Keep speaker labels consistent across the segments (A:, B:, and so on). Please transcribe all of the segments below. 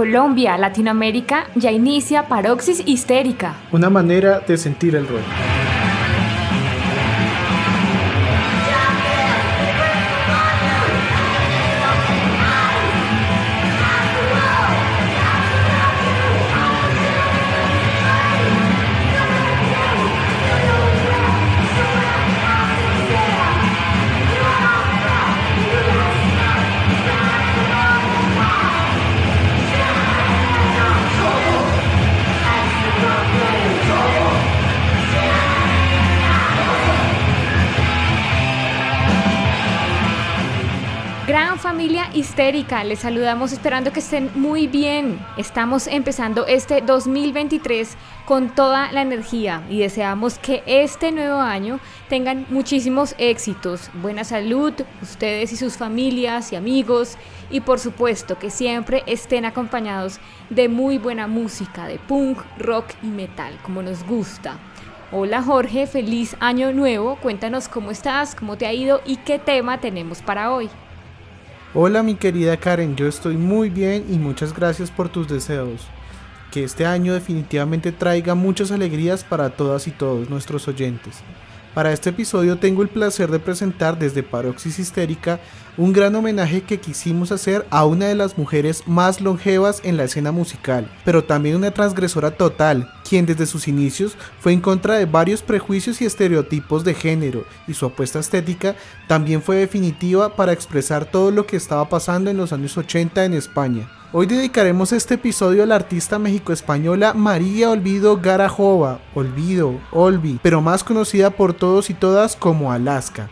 A: Colombia, Latinoamérica, ya inicia Paroxis Histérica.
B: Una manera de sentir el rock.
A: Familia histérica, les saludamos esperando que estén muy bien. Estamos empezando este 2023 con toda la energía y deseamos que este nuevo año tengan muchísimos éxitos, buena salud, ustedes y sus familias y amigos y por supuesto que siempre estén acompañados de muy buena música, de punk, rock y metal, como nos gusta. Hola Jorge, feliz año nuevo. Cuéntanos cómo estás, cómo te ha ido y qué tema tenemos para hoy.
B: Hola mi querida Karen, yo estoy muy bien y muchas gracias por tus deseos. Que este año definitivamente traiga muchas alegrías para todas y todos nuestros oyentes. Para este episodio tengo el placer de presentar desde Paroxis Histérica un gran homenaje que quisimos hacer a una de las mujeres más longevas en la escena musical, pero también una transgresora total, quien desde sus inicios fue en contra de varios prejuicios y estereotipos de género, y su apuesta estética también fue definitiva para expresar todo lo que estaba pasando en los años 80 en España. Hoy dedicaremos este episodio a la artista mexico-española María Olvido Garajova, Olvido, Olvi, pero más conocida por todos y todas como Alaska.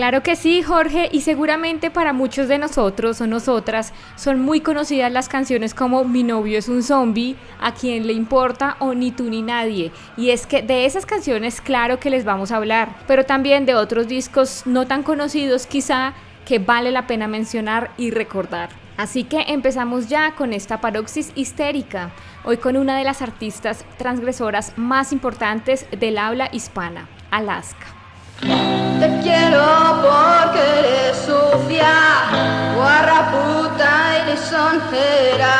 A: Claro que sí, Jorge, y seguramente para muchos de nosotros o nosotras son muy conocidas las canciones como Mi novio es un zombie, A quien le importa o Ni tú ni nadie. Y es que de esas canciones claro que les vamos a hablar, pero también de otros discos no tan conocidos quizá que vale la pena mencionar y recordar. Así que empezamos ya con esta paroxis histérica, hoy con una de las artistas transgresoras más importantes del habla hispana, Alaska.
C: Te quiero porque eres sucia, guarra puta y lisonjera,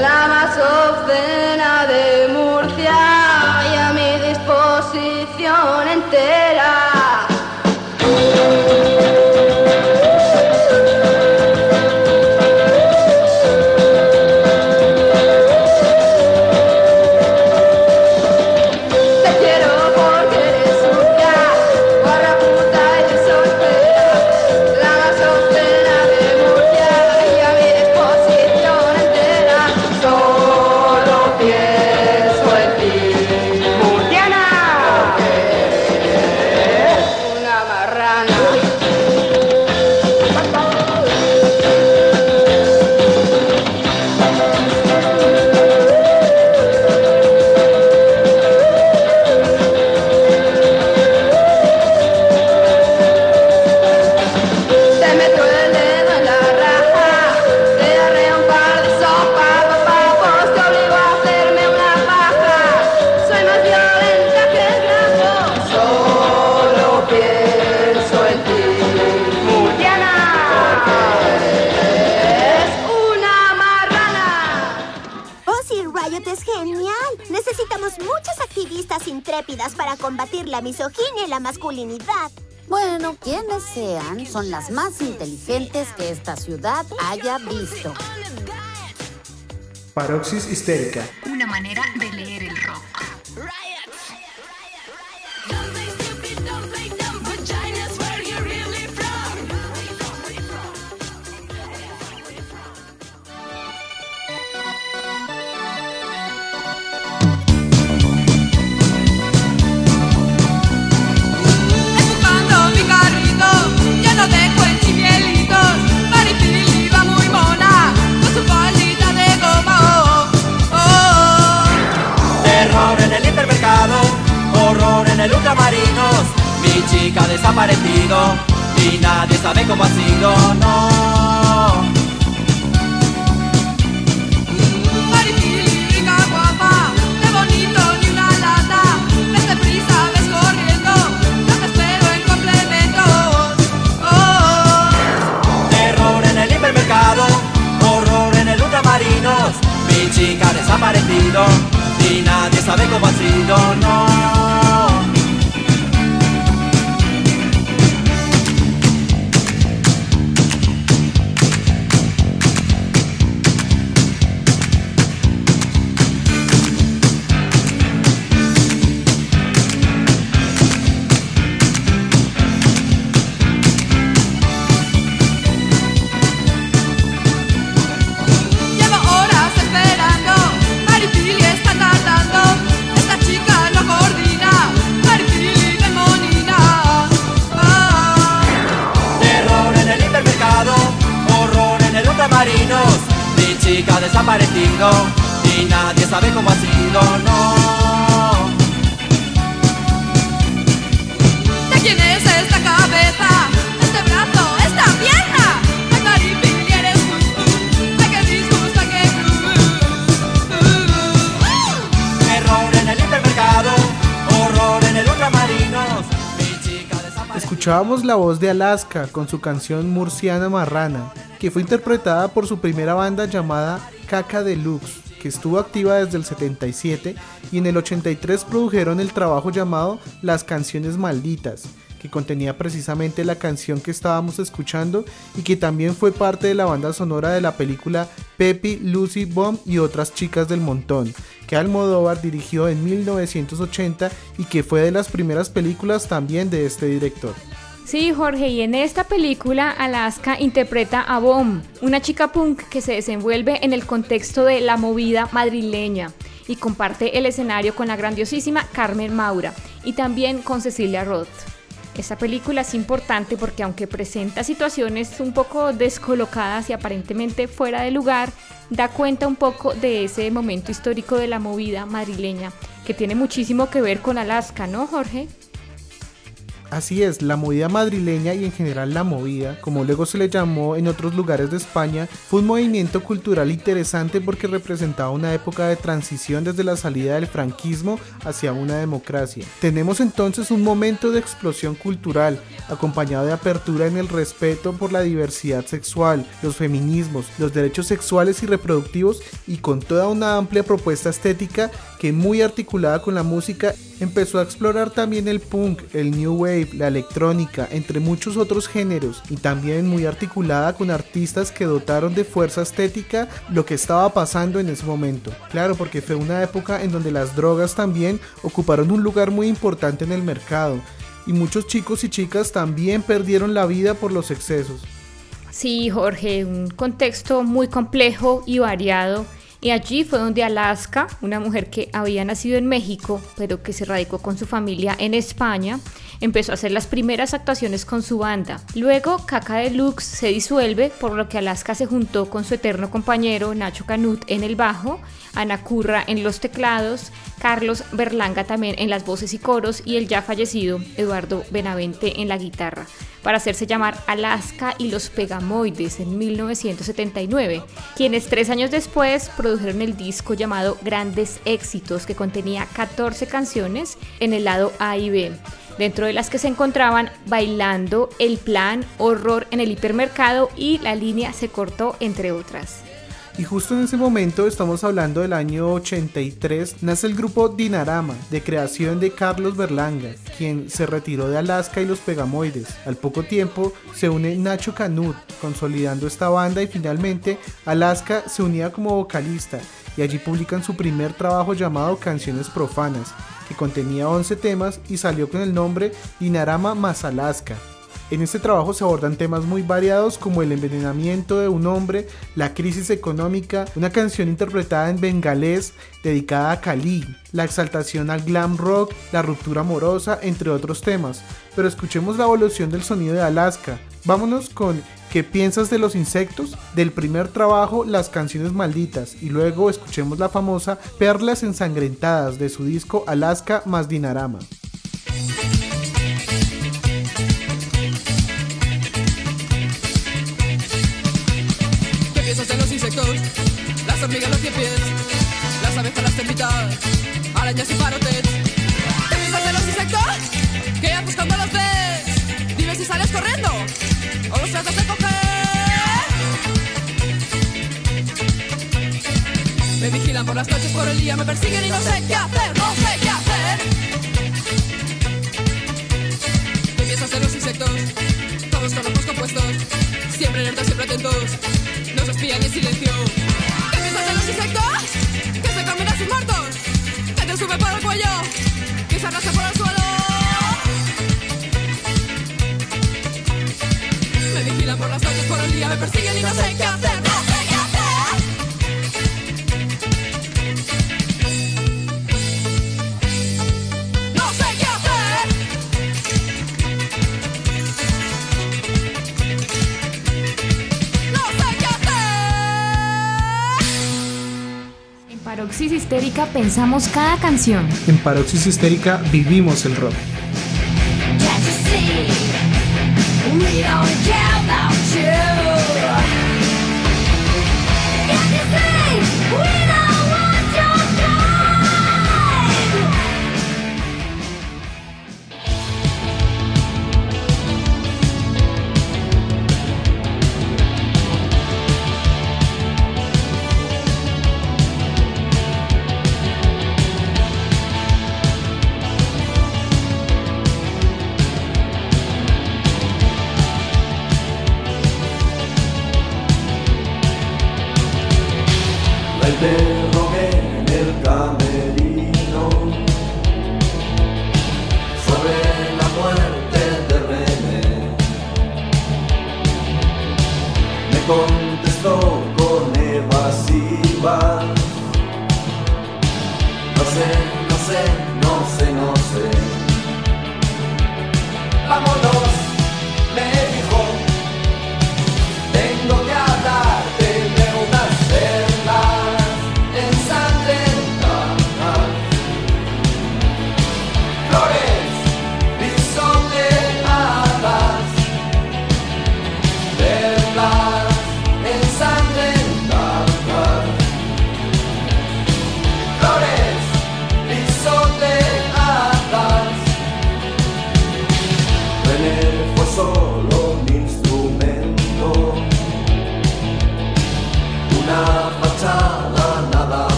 C: la más obscena de Murcia y a mi disposición entera.
D: Las más inteligentes que esta ciudad haya visto.
B: Paroxis histérica.
E: que ha desaparecido y nadie sabe cómo ha sido, no.
F: Mariquilica guapa, qué bonito ni una lata, desde prisa ves corriendo, no te espero en complementos.
E: Oh. Terror en el hipermercado, horror en el ultramarinos, mi chica desaparecido y nadie sabe cómo ha sido, no.
B: Escuchábamos la voz de Alaska con su canción Murciana Marrana, que fue interpretada por su primera banda llamada Caca Deluxe, que estuvo activa desde el 77 y en el 83 produjeron el trabajo llamado Las Canciones Malditas, que contenía precisamente la canción que estábamos escuchando y que también fue parte de la banda sonora de la película Pepi, Lucy, Bomb y otras chicas del montón, que Almodóvar dirigió en 1980 y que fue de las primeras películas también de este director.
A: Sí, Jorge, y en esta película Alaska interpreta a Bomb, una chica punk que se desenvuelve en el contexto de la movida madrileña y comparte el escenario con la grandiosísima Carmen Maura y también con Cecilia Roth. Esta película es importante porque aunque presenta situaciones un poco descolocadas y aparentemente fuera de lugar, da cuenta un poco de ese momento histórico de la movida madrileña, que tiene muchísimo que ver con Alaska, ¿no, Jorge?
B: Así es, la movida madrileña y en general la movida, como luego se le llamó en otros lugares de España, fue un movimiento cultural interesante porque representaba una época de transición desde la salida del franquismo hacia una democracia. Tenemos entonces un momento de explosión cultural, acompañado de apertura en el respeto por la diversidad sexual, los feminismos, los derechos sexuales y reproductivos y con toda una amplia propuesta estética que muy articulada con la música empezó a explorar también el punk, el new wave, la electrónica, entre muchos otros géneros, y también muy articulada con artistas que dotaron de fuerza estética lo que estaba pasando en ese momento. Claro, porque fue una época en donde las drogas también ocuparon un lugar muy importante en el mercado, y muchos chicos y chicas también perdieron la vida por los excesos.
A: Sí, Jorge, un contexto muy complejo y variado. Y allí fue donde Alaska, una mujer que había nacido en México, pero que se radicó con su familia en España, empezó a hacer las primeras actuaciones con su banda. Luego, Caca Deluxe se disuelve, por lo que Alaska se juntó con su eterno compañero Nacho Canut en el bajo, Ana Curra en los teclados, Carlos Berlanga también en las voces y coros y el ya fallecido Eduardo Benavente en la guitarra, para hacerse llamar Alaska y los Pegamoides en 1979, quienes tres años después produjeron el disco llamado Grandes Éxitos que contenía 14 canciones en el lado A y B dentro de las que se encontraban Bailando, El Plan, Horror en el Hipermercado y La Línea se cortó, entre otras.
B: Y justo en ese momento, estamos hablando del año 83, nace el grupo Dinarama, de creación de Carlos Berlanga, quien se retiró de Alaska y los Pegamoides. Al poco tiempo se une Nacho Canut, consolidando esta banda y finalmente Alaska se unía como vocalista y allí publican su primer trabajo llamado Canciones Profanas, que contenía 11 temas y salió con el nombre Dinarama más Alaska. En este trabajo se abordan temas muy variados como el envenenamiento de un hombre, la crisis económica, una canción interpretada en bengalés dedicada a Kali, la exaltación al glam rock, la ruptura amorosa, entre otros temas. Pero escuchemos la evolución del sonido de Alaska. Vámonos con ¿Qué piensas de los insectos? Del primer trabajo, Las canciones malditas, y luego escuchemos la famosa Perlas ensangrentadas de su disco Alaska más Dinarama.
F: Las abejas, las termitas, arañas y parotes. ¿Qué piensas de los insectos? ¿Qué haces cuando los ves? Dime si sales corriendo o los tratas de coger. Me vigilan por las noches, por el día me persiguen y no sé qué hacer, no sé qué hacer. ¿Qué piensas de los insectos? Todos con ojos compuestos, siempre alertas, siempre atentos, nos espían en silencio. Me vigilan por las noches, por el día me persiguen y no sé qué hacer,
A: Paroxis Histérica pensamos cada canción.
B: En Paroxis Histérica vivimos el rock.
G: La interrogué en el camerino sobre la muerte de René. Me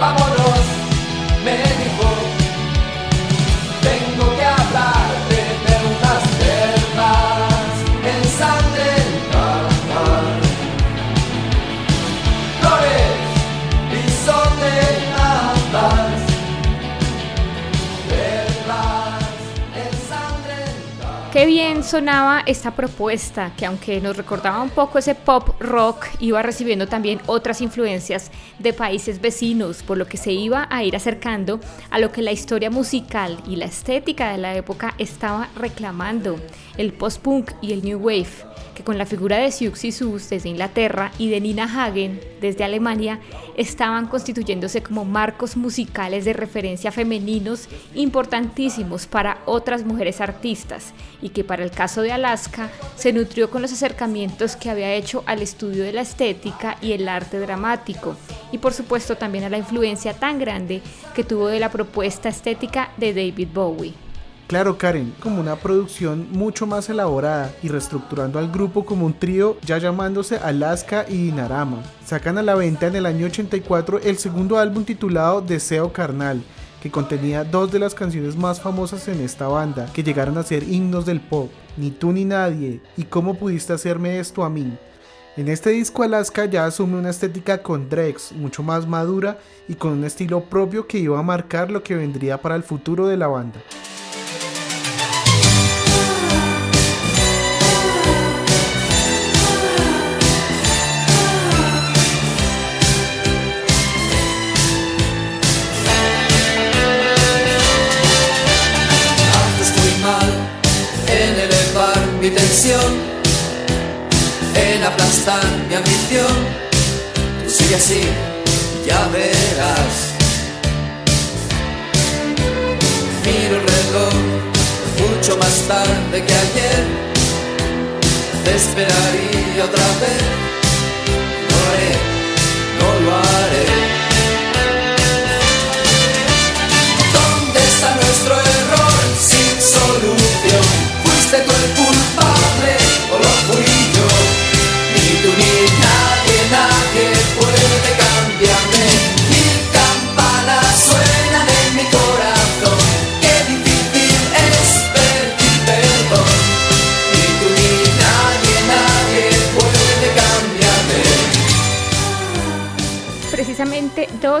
G: Vámonos, me dijo.
A: Sonaba esta propuesta, que aunque nos recordaba un poco ese pop rock, iba recibiendo también otras influencias de países vecinos, por lo que se iba a ir acercando a lo que la historia musical y la estética de la época estaba reclamando, el post-punk y el new wave que con la figura de Siouxsie Sus desde Inglaterra y de Nina Hagen desde Alemania estaban constituyéndose como marcos musicales de referencia femeninos importantísimos para otras mujeres artistas y que para el caso de Alaska se nutrió con los acercamientos que había hecho al estudio de la estética y el arte dramático y por supuesto también a la influencia tan grande que tuvo de la propuesta estética de David Bowie.
B: Claro, Karen, como una producción mucho más elaborada y reestructurando al grupo como un trío ya llamándose Alaska y Dinarama. Sacan a la venta en el año 84 el segundo álbum titulado Deseo Carnal, que contenía dos de las canciones más famosas en esta banda, que llegaron a ser himnos del pop, Ni tú ni nadie, y cómo pudiste hacerme esto a mí. En este disco Alaska ya asume una estética con Drex, mucho más madura y con un estilo propio que iba a marcar lo que vendría para el futuro de la banda.
G: En aplastar mi ambición. Tú sigue así, ya verás. Miro el reloj mucho más tarde que ayer. Te esperaría otra vez. No lo haré, no lo haré. ¿Dónde está nuestro error sin solución?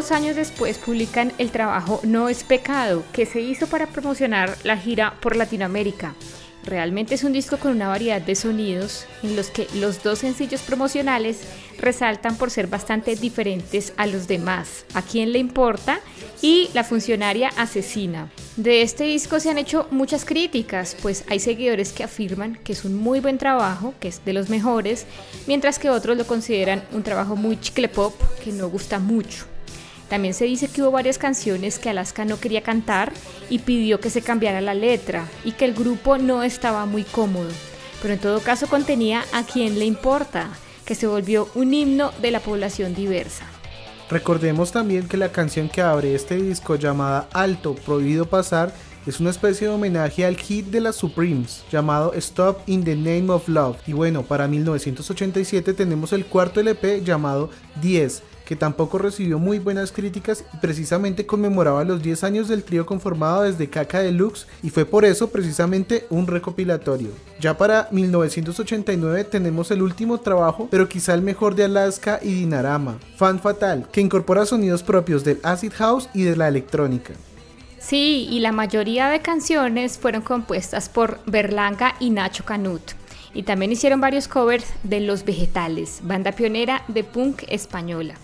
A: Dos años después publican el trabajo No es pecado, que se hizo para promocionar la gira por Latinoamérica. Realmente es un disco con una variedad de sonidos en los que los dos sencillos promocionales resaltan por ser bastante diferentes a los demás. ¿A quién le importa? Y La funcionaria asesina. De este disco se han hecho muchas críticas, pues hay seguidores que afirman que es un muy buen trabajo, que es de los mejores, mientras que otros lo consideran un trabajo muy chicle pop que no gusta mucho. También se dice que hubo varias canciones que Alaska no quería cantar y pidió que se cambiara la letra y que el grupo no estaba muy cómodo. Pero en todo caso contenía a quien le importa, que se volvió un himno de la población diversa.
B: Recordemos también que la canción que abre este disco llamada Alto, Prohibido Pasar es una especie de homenaje al hit de las Supremes llamado Stop in the Name of Love. Y bueno, para 1987 tenemos el cuarto LP llamado 10, que tampoco recibió muy buenas críticas y precisamente conmemoraba los 10 años del trío conformado desde Caca Deluxe y fue por eso precisamente un recopilatorio. Ya para 1989 tenemos el último trabajo, pero quizá el mejor de Alaska y Dinarama, Fan Fatal, que incorpora sonidos propios del acid house y de la electrónica.
A: Sí, y la mayoría de canciones fueron compuestas por Berlanga y Nacho Canut. Y también hicieron varios covers de Los Vegetales, banda pionera de punk española.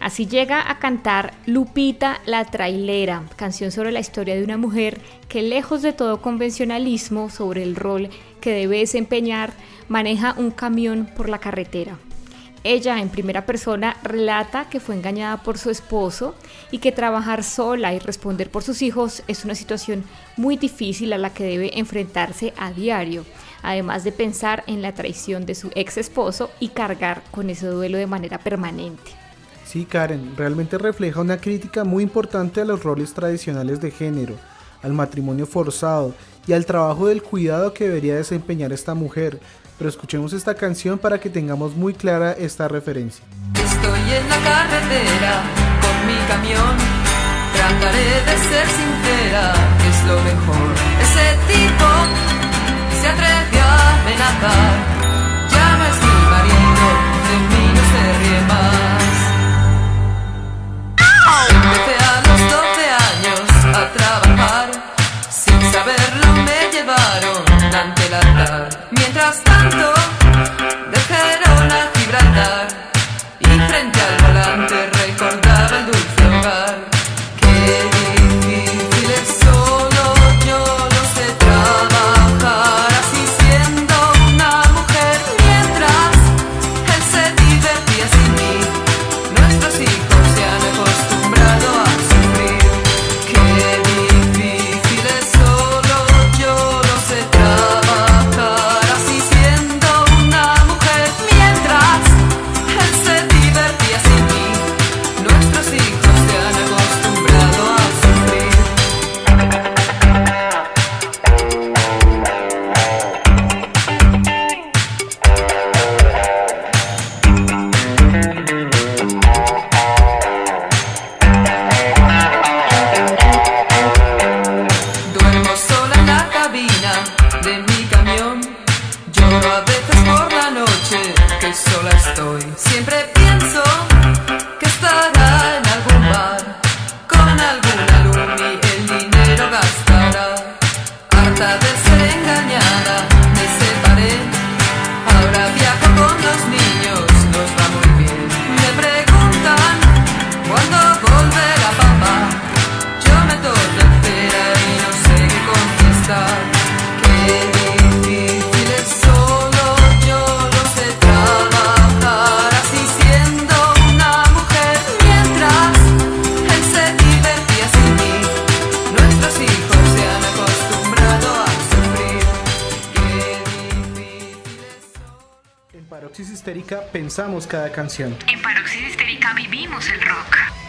A: Así llega a cantar Lupita la Trailera, canción sobre la historia de una mujer que lejos de todo convencionalismo sobre el rol que debe desempeñar, maneja un camión por la carretera. Ella en primera persona relata que fue engañada por su esposo y que trabajar sola y responder por sus hijos es una situación muy difícil a la que debe enfrentarse a diario, además de pensar en la traición de su ex esposo y cargar con ese duelo de manera permanente.
B: Sí, Karen, realmente refleja una crítica muy importante a los roles tradicionales de género, al matrimonio forzado y al trabajo del cuidado que debería desempeñar esta mujer. Pero escuchemos esta canción para que tengamos muy clara esta referencia.
H: Estoy en la carretera con mi camión. Trataré de ser sincera, es lo mejor. Ese tipo se atrevió a amenazar. Ya no mi marido, de mí se ríe. Empecé a los 12 años a trabajar. Sin saberlo me llevaron ante el altar. Mientras tanto,
B: Cada canción.
A: En Paroxis Histérica vivimos el rock.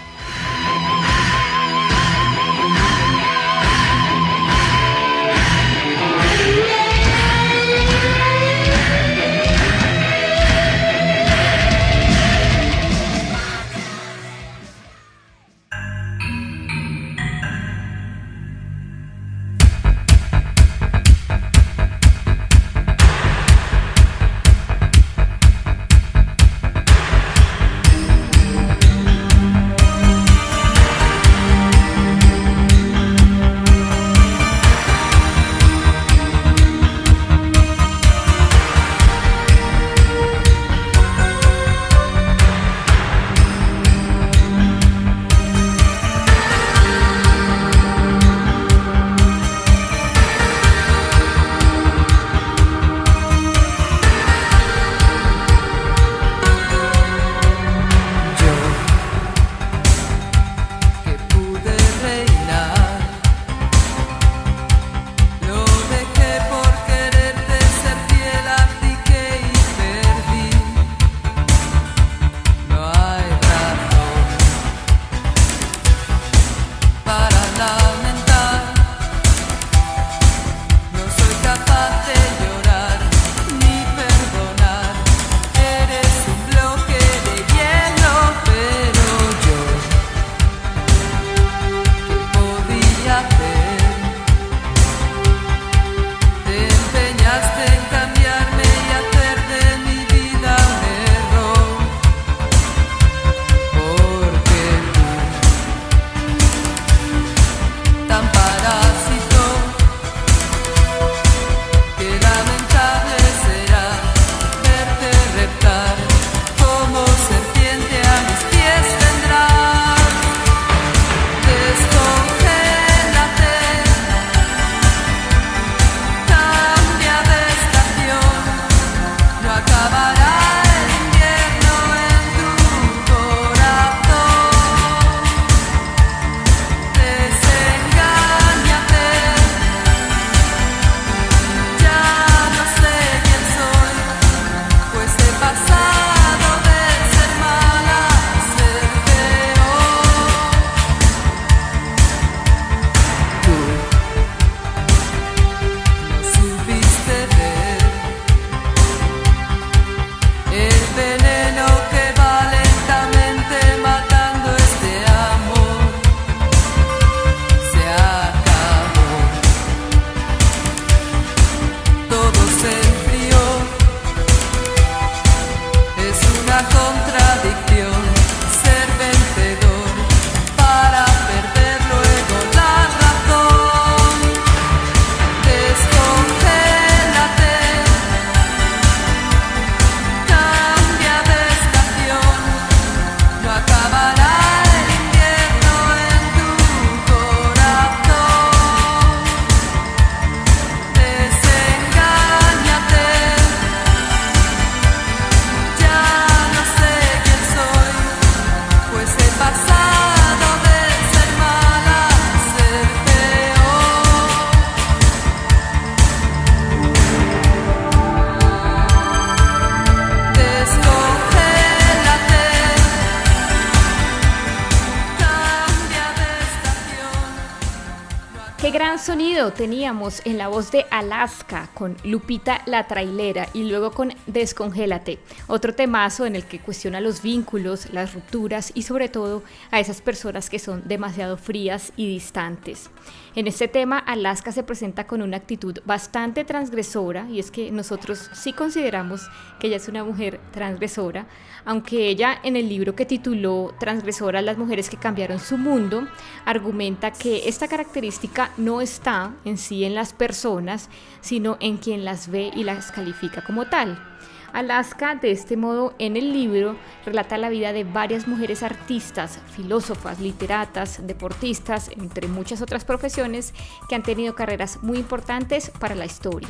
A: Sonido teníamos en la voz de Alaska con Lupita la trailera y luego con Descongélate, otro temazo en el que cuestiona los vínculos, las rupturas y sobre todo a esas personas que son demasiado frías y distantes. En este tema, Alaska se presenta con una actitud bastante transgresora y es que nosotros sí consideramos que ella es una mujer transgresora, aunque ella en el libro que tituló Transgresora las mujeres que cambiaron su mundo, argumenta que esta característica no está en sí en las personas, sino en quien las ve y las califica como tal. Alaska, de este modo, en el libro relata la vida de varias mujeres artistas, filósofas, literatas, deportistas, entre muchas otras profesiones que han tenido carreras muy importantes para la historia.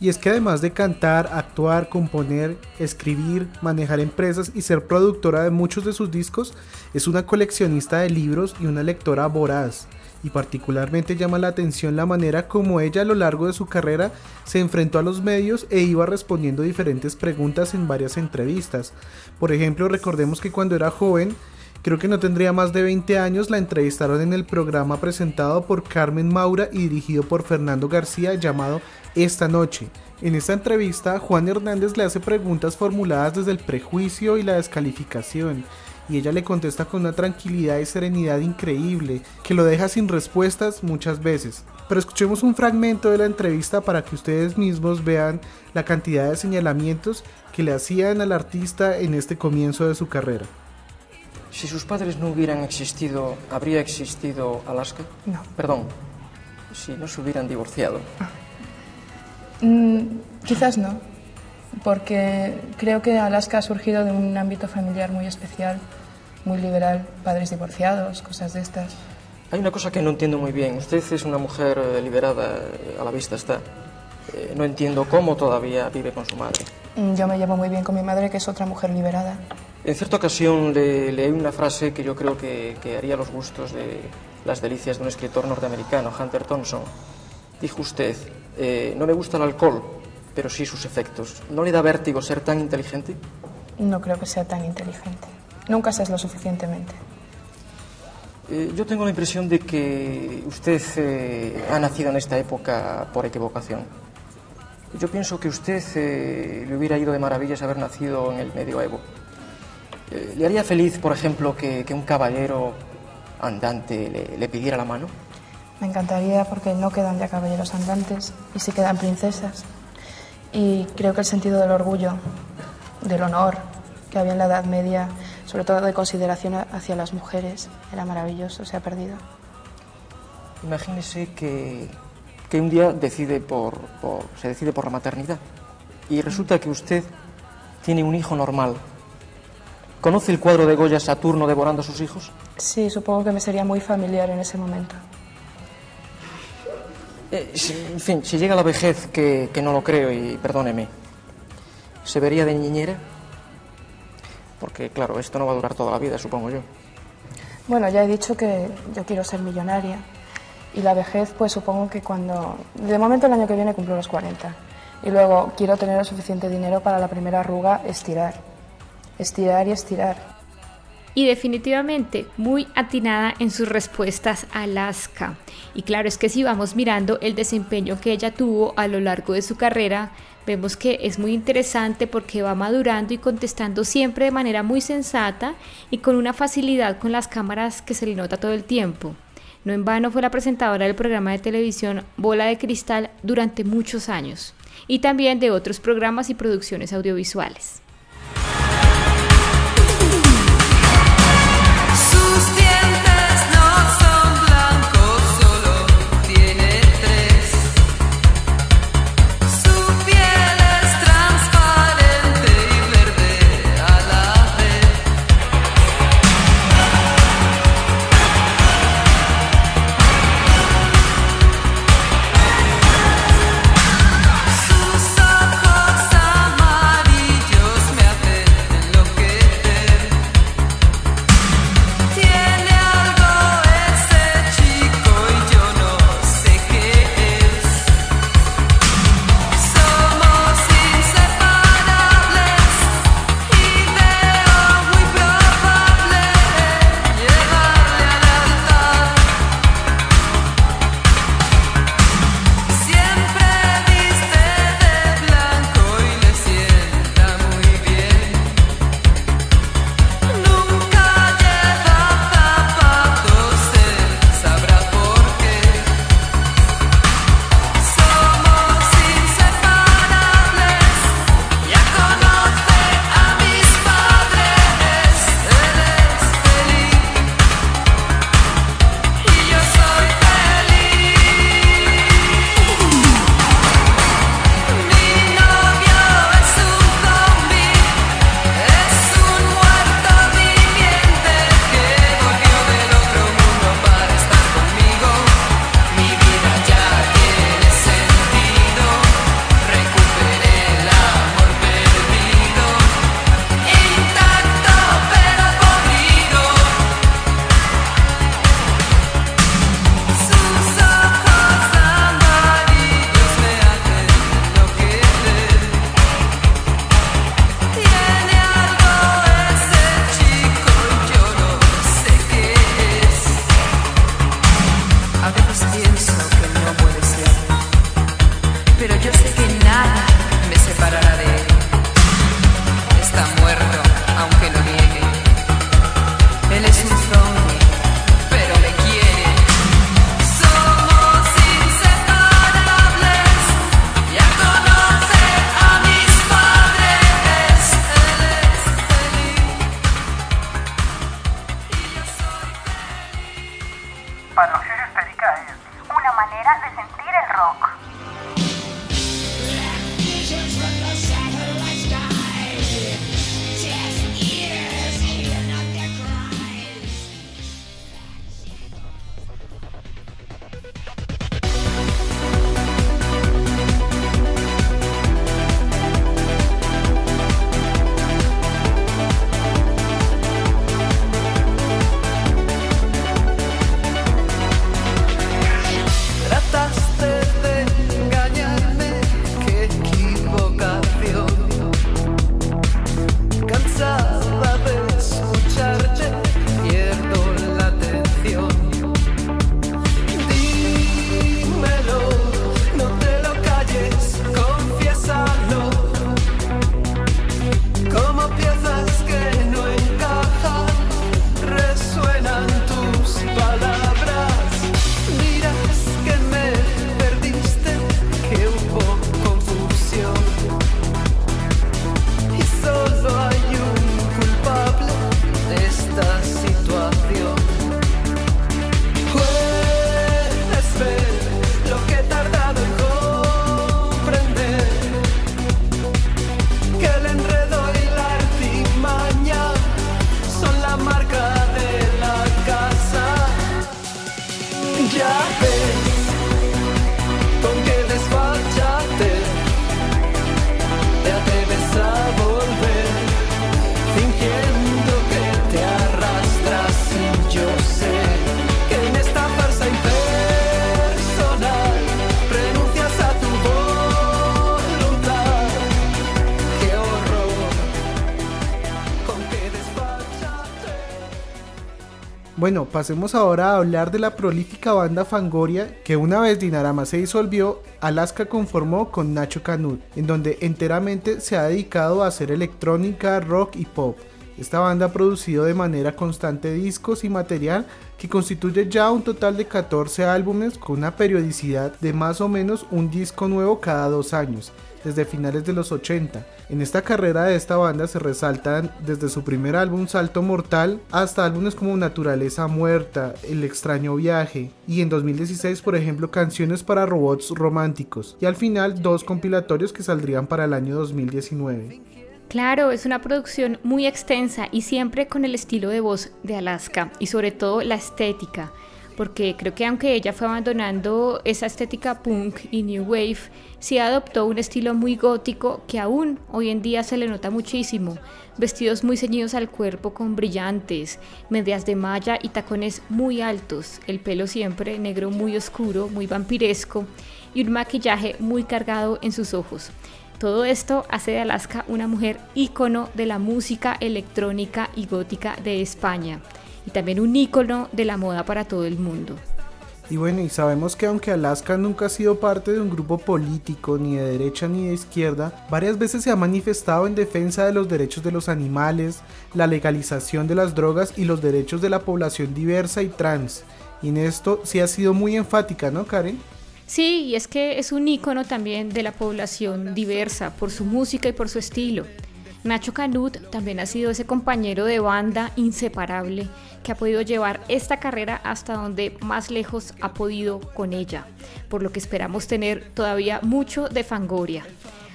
B: Y es que además de cantar, actuar, componer, escribir, manejar empresas y ser productora de muchos de sus discos, es una coleccionista de libros y una lectora voraz. Y particularmente llama la atención la manera como ella a lo largo de su carrera se enfrentó a los medios e iba respondiendo diferentes preguntas en varias entrevistas. Por ejemplo, recordemos que cuando era joven, creo que no tendría más de 20 años, la entrevistaron en el programa presentado por Carmen Maura y dirigido por Fernando García llamado Esta Noche. En esta entrevista, Juan Hernández le hace preguntas formuladas desde el prejuicio y la descalificación, y ella le contesta con una tranquilidad y serenidad increíble, que lo deja sin respuestas muchas veces. Pero escuchemos un fragmento de la entrevista para que ustedes mismos vean la cantidad de señalamientos que le hacían al artista en este comienzo de su carrera.
I: Si sus padres no hubieran existido, ¿habría existido Alaska?
J: No.
I: Perdón, si no se hubieran divorciado.
J: Mm, quizás no, porque creo que Alaska ha surgido de un ámbito familiar muy especial, muy liberal, padres divorciados, cosas de estas.
I: Hay una cosa que no entiendo muy bien. Usted es una mujer eh, liberada, eh, a la vista está. Eh, no entiendo cómo todavía vive con su madre.
J: Mm, Yo me llevo muy bien con mi madre, que es otra mujer liberada.
I: En cierta ocasión le leí una frase que yo creo que, que haría los gustos de las delicias de un escritor norteamericano, Hunter Thompson. Dijo usted, eh, no me gusta el alcohol, pero sí sus efectos. ¿No le da vértigo ser tan inteligente?
J: No creo que sea tan inteligente. Nunca seas lo suficientemente.
I: Eh, yo tengo la impresión de que usted eh, ha nacido en esta época por equivocación. Yo pienso que usted eh, le hubiera ido de maravillas haber nacido en el medioevo. ¿Le haría feliz, por ejemplo, que, que un caballero andante le, le pidiera la mano?
J: Me encantaría porque no quedan ya caballeros andantes y sí quedan princesas. Y creo que el sentido del orgullo, del honor que había en la Edad Media, sobre todo de consideración hacia las mujeres, era maravilloso, se ha perdido.
I: Imagínese que, que un día decide por, por- se decide por la maternidad y resulta que usted tiene un hijo normal. ¿Conoce el cuadro de Goya Saturno devorando a sus hijos?
J: Sí, supongo que me sería muy familiar en ese momento.
I: Eh, si- en fin, si llega la vejez, que, que no lo creo y perdóneme, ¿se vería de niñera? Porque claro, esto no va a durar toda la vida, supongo yo.
J: Bueno, ya he dicho que yo quiero ser millonaria. Y la vejez, pues supongo que cuando... De momento el año que viene cumplo los 40. Y luego quiero tener el suficiente dinero para la primera arruga estirar. Estirar y estirar.
A: Y definitivamente muy atinada en sus respuestas a Alaska. Y claro, es que si vamos mirando el desempeño que ella tuvo a lo largo de su carrera, vemos que es muy interesante porque va madurando y contestando siempre de manera muy sensata y con una facilidad con las cámaras que se le nota todo el tiempo. No en vano fue la presentadora del programa de televisión Bola de Cristal durante muchos años y también de otros programas y producciones audiovisuales.
H: shopping.
B: Bueno, pasemos ahora a hablar de la prolífica banda Fangoria que una vez Dinarama se disolvió, Alaska conformó con Nacho Canut, en donde enteramente se ha dedicado a hacer electrónica, rock y pop. Esta banda ha producido de manera constante discos y material que constituye ya un total de 14 álbumes con una periodicidad de más o menos un disco nuevo cada dos años, desde finales de los 80. En esta carrera de esta banda se resaltan desde su primer álbum Salto Mortal hasta álbumes como Naturaleza Muerta, El extraño viaje y en 2016 por ejemplo canciones para robots románticos y al final dos compilatorios que saldrían para el año 2019.
A: Claro, es una producción muy extensa y siempre con el estilo de voz de Alaska y sobre todo la estética, porque creo que aunque ella fue abandonando esa estética punk y new wave, sí adoptó un estilo muy gótico que aún hoy en día se le nota muchísimo. Vestidos muy ceñidos al cuerpo con brillantes, medias de malla y tacones muy altos, el pelo siempre negro muy oscuro, muy vampiresco y un maquillaje muy cargado en sus ojos. Todo esto hace de Alaska una mujer ícono de la música electrónica y gótica de España y también un ícono de la moda para todo el mundo.
B: Y bueno, y sabemos que aunque Alaska nunca ha sido parte de un grupo político, ni de derecha ni de izquierda, varias veces se ha manifestado en defensa de los derechos de los animales, la legalización de las drogas y los derechos de la población diversa y trans. Y en esto sí ha sido muy enfática, ¿no, Karen?
A: Sí, y es que es un ícono también de la población diversa por su música y por su estilo. Nacho Canut también ha sido ese compañero de banda inseparable que ha podido llevar esta carrera hasta donde más lejos ha podido con ella, por lo que esperamos tener todavía mucho de Fangoria.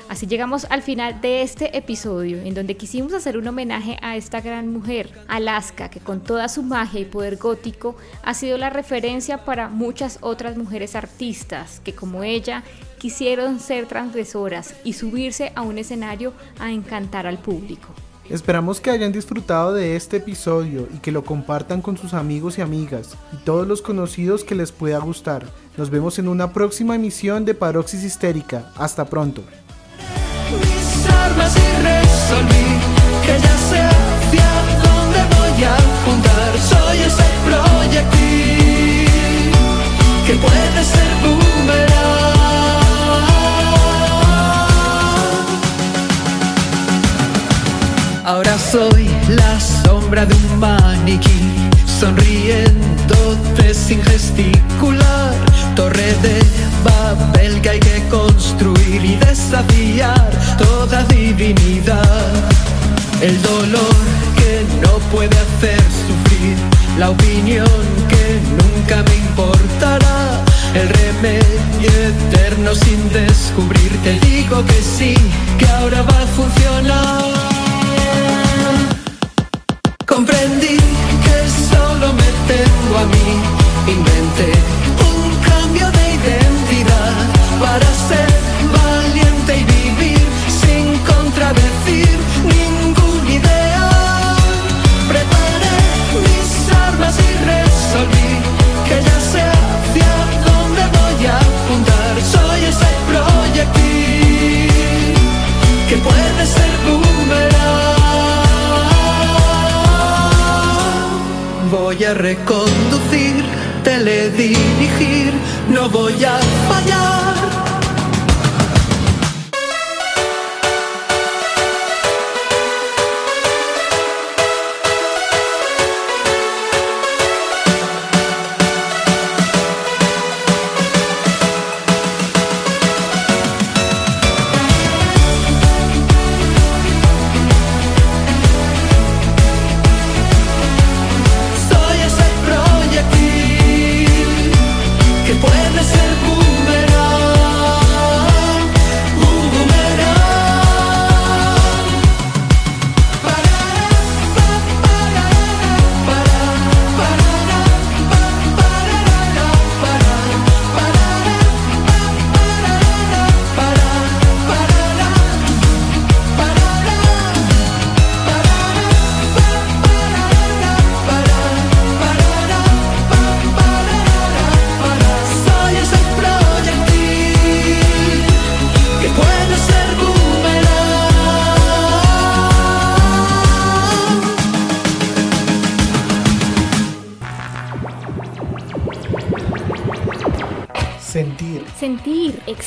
A: Así llegamos al final de este episodio, en donde quisimos hacer un homenaje a esta gran mujer, Alaska, que con toda su magia y poder gótico ha sido la referencia para muchas otras mujeres artistas que como ella quisieron ser transgresoras y subirse a un escenario a encantar al público.
B: Esperamos que hayan disfrutado de este episodio y que lo compartan con sus amigos y amigas y todos los conocidos que les pueda gustar. Nos vemos en una próxima emisión de Paroxis Histérica. Hasta pronto.
K: mis armas y resolví que ya sé Ahora soy la sombra de un maniquí, sonriéndote sin gesticular. Torre de Babel que hay que construir y desafiar toda divinidad. El dolor que no puede hacer sufrir, la opinión que nunca me importará. El remedio eterno sin descubrir, te digo que sí, que ahora va a funcionar.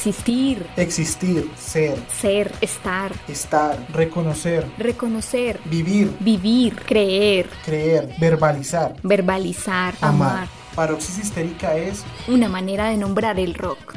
A: Existir,
B: existir, ser,
A: ser, estar,
B: estar, reconocer,
A: reconocer,
B: vivir,
A: vivir, creer,
B: creer, verbalizar,
A: verbalizar,
B: amar.
A: amar.
B: Paroxis histérica es
A: Una manera de nombrar el rock.